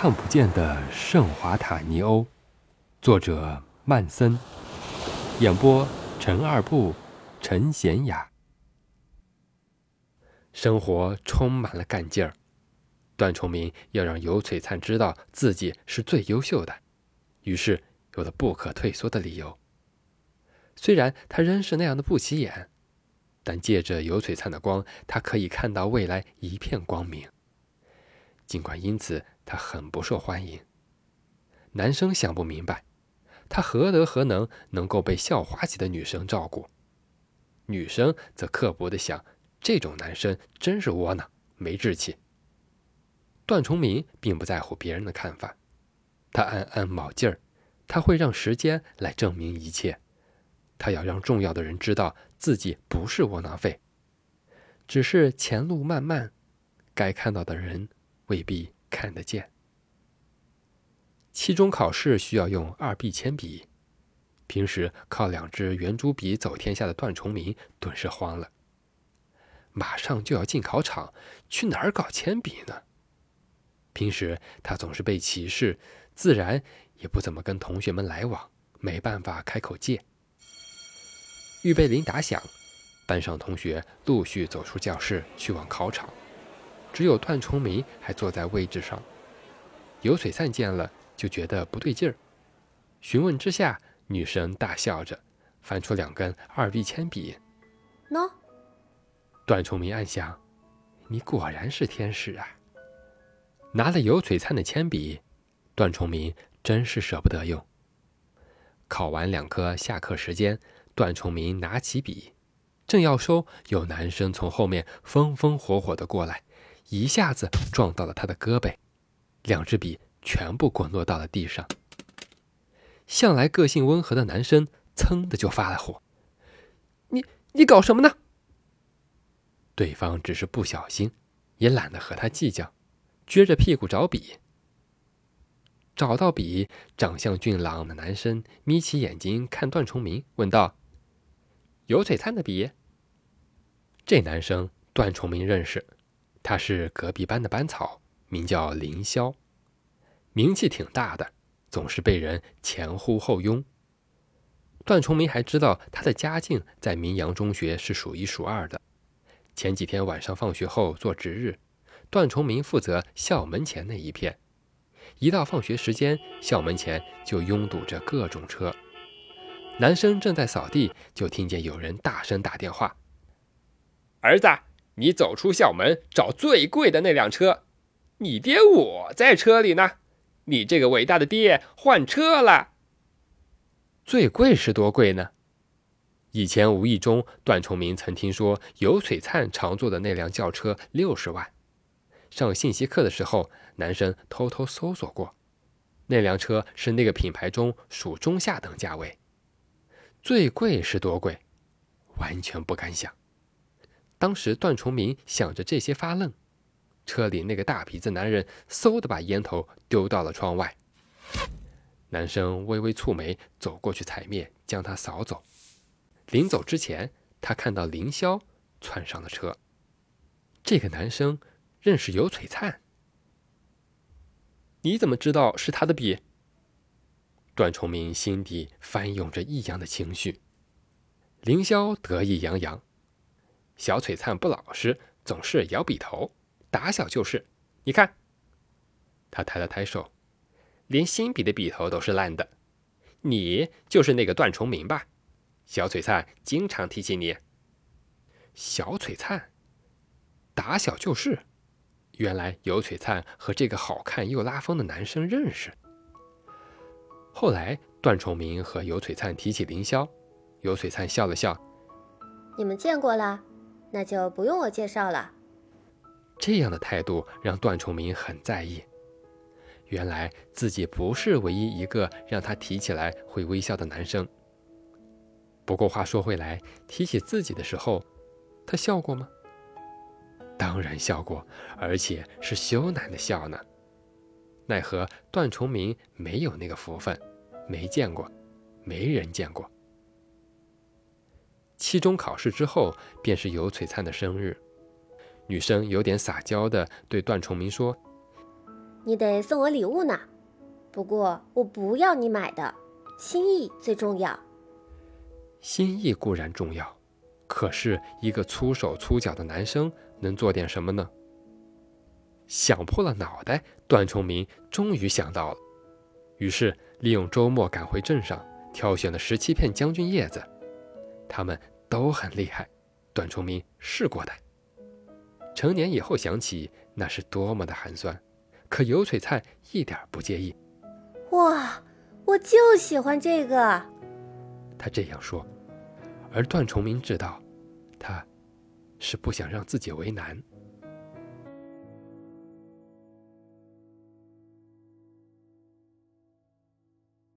看不见的圣华塔尼欧，作者曼森，演播陈二步、陈贤雅。生活充满了干劲儿，段崇明要让尤璀璨知道自己是最优秀的，于是有了不可退缩的理由。虽然他仍是那样的不起眼，但借着尤璀璨的光，他可以看到未来一片光明。尽管因此他很不受欢迎，男生想不明白，他何德何能能够被校花级的女生照顾？女生则刻薄的想，这种男生真是窝囊，没志气。段崇明并不在乎别人的看法，他暗暗卯劲儿，他会让时间来证明一切，他要让重要的人知道自己不是窝囊废，只是前路漫漫，该看到的人。未必看得见。期中考试需要用二 B 铅笔，平时靠两支圆珠笔走天下的段崇明顿时慌了。马上就要进考场，去哪儿搞铅笔呢？平时他总是被歧视，自然也不怎么跟同学们来往，没办法开口借。预备铃打响，班上同学陆续走出教室，去往考场。只有段崇明还坐在位置上，尤璀璨见了就觉得不对劲儿，询问之下，女生大笑着翻出两根二 B 铅笔，喏。段崇明暗想：“你果然是天使啊！”拿了尤璀璨的铅笔，段崇明真是舍不得用。考完两科，下课时间，段崇明拿起笔，正要收，有男生从后面风风火火的过来。一下子撞到了他的胳膊，两支笔全部滚落到了地上。向来个性温和的男生噌的就发了火：“你你搞什么呢？”对方只是不小心，也懒得和他计较，撅着屁股找笔。找到笔，长相俊朗的男生眯起眼睛看段崇明，问道：“有璀璨的笔？”这男生段崇明认识。他是隔壁班的班草，名叫凌霄，名气挺大的，总是被人前呼后拥。段崇明还知道他的家境在明阳中学是数一数二的。前几天晚上放学后做值日，段崇明负责校门前那一片。一到放学时间，校门前就拥堵着各种车。男生正在扫地，就听见有人大声打电话：“儿子。”你走出校门，找最贵的那辆车。你爹我在车里呢。你这个伟大的爹换车了。最贵是多贵呢？以前无意中，段崇明曾听说尤璀璨常坐的那辆轿车六十万。上信息课的时候，男生偷偷搜索过，那辆车是那个品牌中属中下等价位。最贵是多贵？完全不敢想。当时段崇明想着这些发愣，车里那个大鼻子男人嗖的把烟头丢到了窗外。男生微微蹙眉，走过去踩灭，将他扫走。临走之前，他看到凌霄窜上了车。这个男生认识尤璀璨，你怎么知道是他的笔？段崇明心底翻涌着异样的情绪。凌霄得意洋洋。小璀璨不老实，总是摇笔头，打小就是。你看，他抬了抬手，连新笔的笔头都是烂的。你就是那个段崇明吧？小璀璨经常提起你。小璀璨，打小就是。原来尤璀璨和这个好看又拉风的男生认识。后来段崇明和尤璀璨提起凌霄，尤璀璨笑了笑：“你们见过了。”那就不用我介绍了。这样的态度让段崇明很在意。原来自己不是唯一一个让他提起来会微笑的男生。不过话说回来，提起自己的时候，他笑过吗？当然笑过，而且是羞赧的笑呢。奈何段崇明没有那个福分，没见过，没人见过。期中考试之后，便是尤璀璨的生日。女生有点撒娇的对段崇明说：“你得送我礼物呢。不过我不要你买的，心意最重要。心意固然重要，可是一个粗手粗脚的男生能做点什么呢？想破了脑袋，段崇明终于想到了，于是利用周末赶回镇上，挑选了十七片将军叶子，它们都很厉害。段崇明试过的，成年以后想起那是多么的寒酸，可油璀璨一点不介意。哇，我就喜欢这个。他这样说，而段崇明知道，他是不想让自己为难。